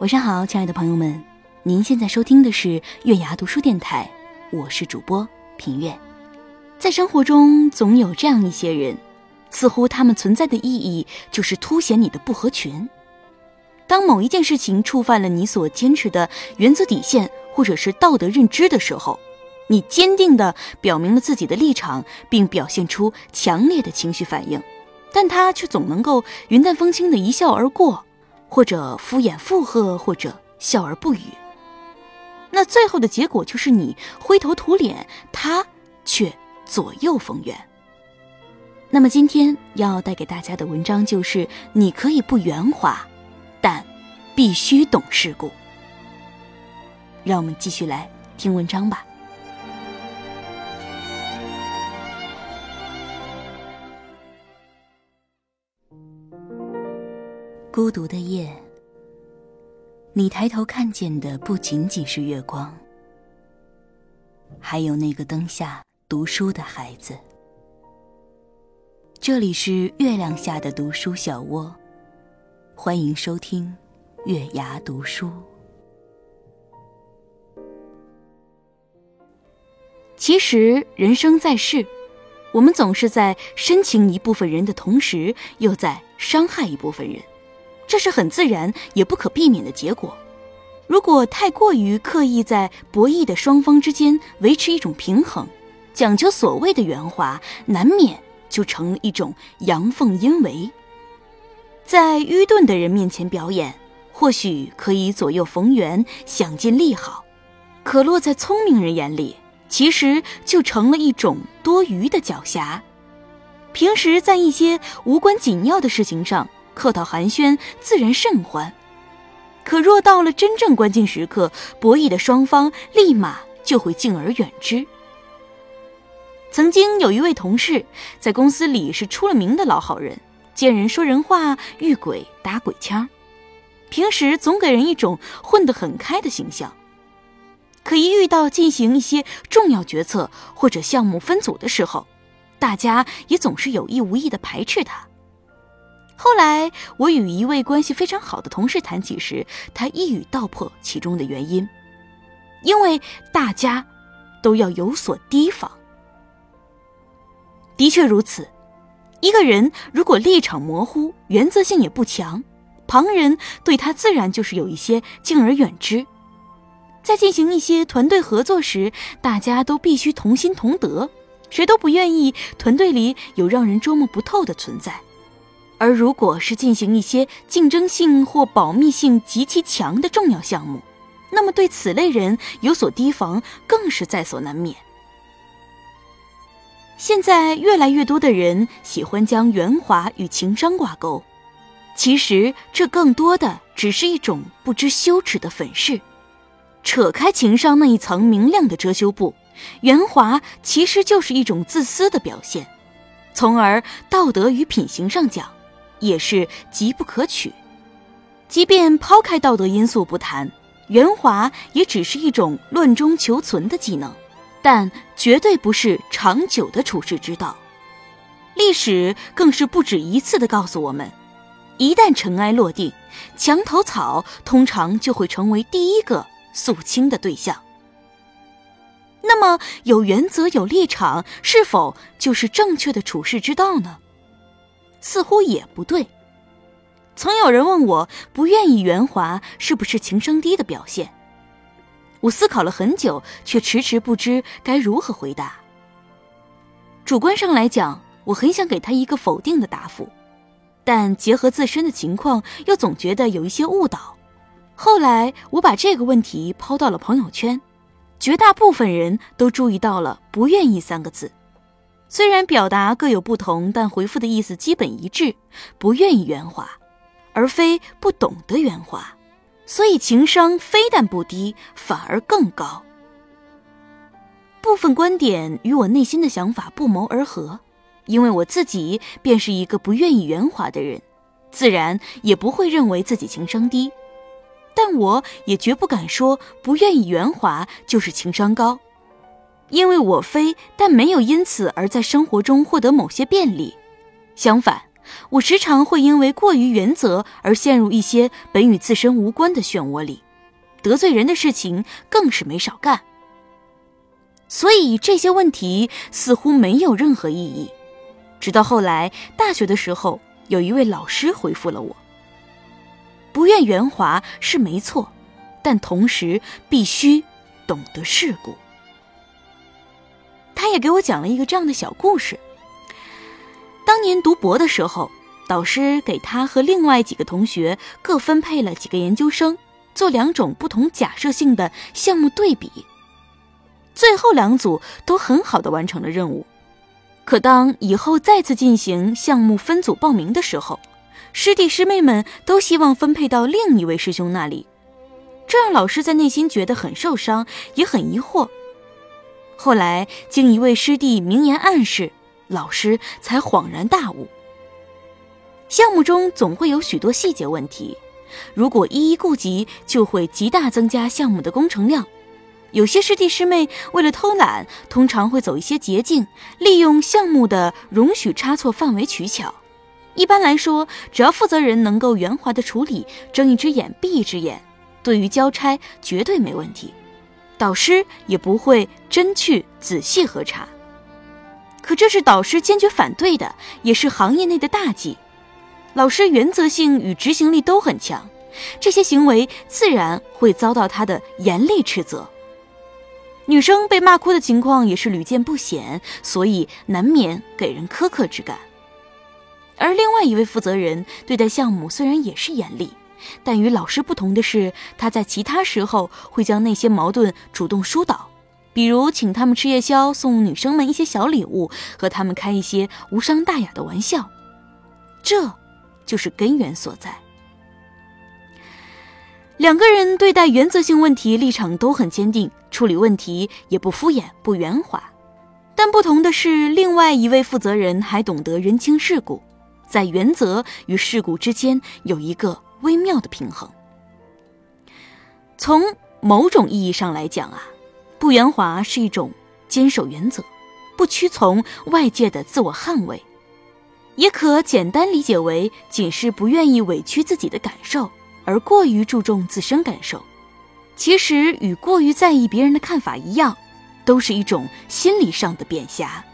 晚上好，亲爱的朋友们，您现在收听的是月牙读书电台，我是主播平月。在生活中，总有这样一些人，似乎他们存在的意义就是凸显你的不合群。当某一件事情触犯了你所坚持的原则底线，或者是道德认知的时候，你坚定地表明了自己的立场，并表现出强烈的情绪反应，但他却总能够云淡风轻地一笑而过。或者敷衍附和，或者笑而不语，那最后的结果就是你灰头土脸，他却左右逢源。那么今天要带给大家的文章就是：你可以不圆滑，但必须懂世故。让我们继续来听文章吧。孤独的夜，你抬头看见的不仅仅是月光，还有那个灯下读书的孩子。这里是月亮下的读书小窝，欢迎收听月牙读书。其实，人生在世，我们总是在深情一部分人的同时，又在伤害一部分人。这是很自然也不可避免的结果。如果太过于刻意在博弈的双方之间维持一种平衡，讲究所谓的圆滑，难免就成了一种阳奉阴违。在愚钝的人面前表演，或许可以左右逢源，想尽利好；可落在聪明人眼里，其实就成了一种多余的狡黠。平时在一些无关紧要的事情上。客套寒暄自然甚欢，可若到了真正关键时刻，博弈的双方立马就会敬而远之。曾经有一位同事在公司里是出了名的老好人，见人说人话，遇鬼打鬼枪，平时总给人一种混得很开的形象。可一遇到进行一些重要决策或者项目分组的时候，大家也总是有意无意的排斥他。后来，我与一位关系非常好的同事谈起时，他一语道破其中的原因：因为大家都要有所提防。的确如此，一个人如果立场模糊、原则性也不强，旁人对他自然就是有一些敬而远之。在进行一些团队合作时，大家都必须同心同德，谁都不愿意团队里有让人捉摸不透的存在。而如果是进行一些竞争性或保密性极其强的重要项目，那么对此类人有所提防更是在所难免。现在越来越多的人喜欢将圆滑与情商挂钩，其实这更多的只是一种不知羞耻的粉饰。扯开情商那一层明亮的遮羞布，圆滑其实就是一种自私的表现，从而道德与品行上讲。也是极不可取。即便抛开道德因素不谈，圆滑也只是一种乱中求存的技能，但绝对不是长久的处世之道。历史更是不止一次的告诉我们，一旦尘埃落定，墙头草通常就会成为第一个肃清的对象。那么，有原则、有立场，是否就是正确的处世之道呢？似乎也不对。曾有人问我，不愿意圆滑是不是情商低的表现？我思考了很久，却迟迟不知该如何回答。主观上来讲，我很想给他一个否定的答复，但结合自身的情况，又总觉得有一些误导。后来，我把这个问题抛到了朋友圈，绝大部分人都注意到了“不愿意”三个字。虽然表达各有不同，但回复的意思基本一致，不愿意圆滑，而非不懂得圆滑，所以情商非但不低，反而更高。部分观点与我内心的想法不谋而合，因为我自己便是一个不愿意圆滑的人，自然也不会认为自己情商低，但我也绝不敢说不愿意圆滑就是情商高。因为我非但没有因此而在生活中获得某些便利，相反，我时常会因为过于原则而陷入一些本与自身无关的漩涡里，得罪人的事情更是没少干。所以这些问题似乎没有任何意义。直到后来大学的时候，有一位老师回复了我：“不愿圆滑是没错，但同时必须懂得世故。”他也给我讲了一个这样的小故事。当年读博的时候，导师给他和另外几个同学各分配了几个研究生，做两种不同假设性的项目对比。最后两组都很好的完成了任务，可当以后再次进行项目分组报名的时候，师弟师妹们都希望分配到另一位师兄那里，这让老师在内心觉得很受伤，也很疑惑。后来经一位师弟明言暗示。老师才恍然大悟。项目中总会有许多细节问题，如果一一顾及，就会极大增加项目的工程量。有些师弟师妹为了偷懒，通常会走一些捷径，利用项目的容许差错范围取巧。一般来说，只要负责人能够圆滑的处理，睁一只眼闭一只眼，对于交差绝对没问题。导师也不会真去仔细核查。可这是导师坚决反对的，也是行业内的大忌。老师原则性与执行力都很强，这些行为自然会遭到他的严厉斥责。女生被骂哭的情况也是屡见不鲜，所以难免给人苛刻之感。而另外一位负责人对待项目虽然也是严厉，但与老师不同的是，他在其他时候会将那些矛盾主动疏导。比如请他们吃夜宵，送女生们一些小礼物，和他们开一些无伤大雅的玩笑，这就是根源所在。两个人对待原则性问题立场都很坚定，处理问题也不敷衍不圆滑。但不同的是，另外一位负责人还懂得人情世故，在原则与世故之间有一个微妙的平衡。从某种意义上来讲啊。不圆滑是一种坚守原则，不屈从外界的自我捍卫，也可简单理解为仅是不愿意委屈自己的感受，而过于注重自身感受。其实与过于在意别人的看法一样，都是一种心理上的贬狭。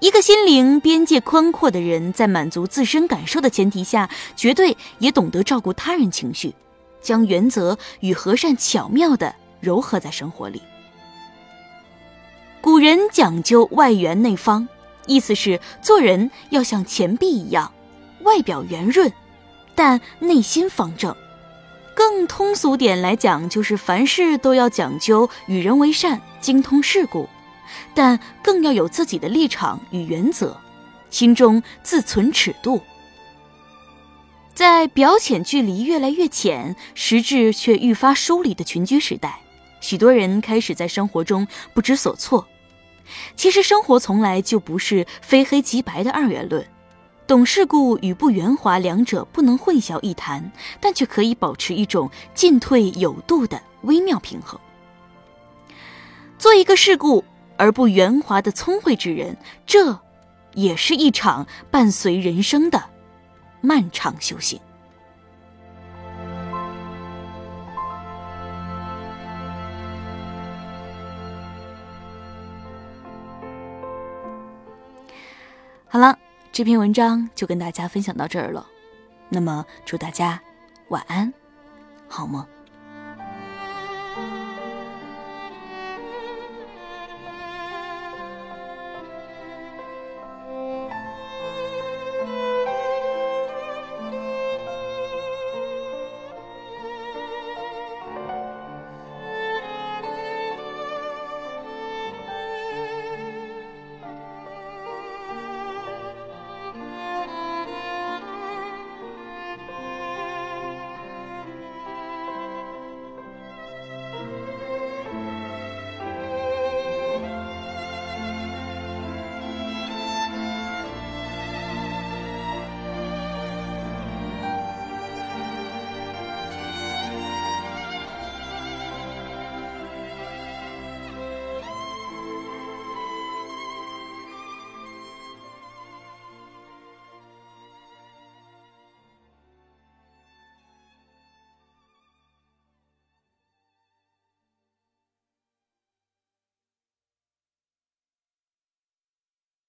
一个心灵边界宽阔的人，在满足自身感受的前提下，绝对也懂得照顾他人情绪，将原则与和善巧妙的。柔和在生活里。古人讲究外圆内方，意思是做人要像钱币一样，外表圆润，但内心方正。更通俗点来讲，就是凡事都要讲究与人为善，精通世故，但更要有自己的立场与原则，心中自存尺度。在表浅距离越来越浅，实质却愈发疏离的群居时代。许多人开始在生活中不知所措。其实生活从来就不是非黑即白的二元论，懂世故与不圆滑两者不能混淆一谈，但却可以保持一种进退有度的微妙平衡。做一个世故而不圆滑的聪慧之人，这也是一场伴随人生的漫长修行。好了，这篇文章就跟大家分享到这儿了。那么，祝大家晚安，好梦。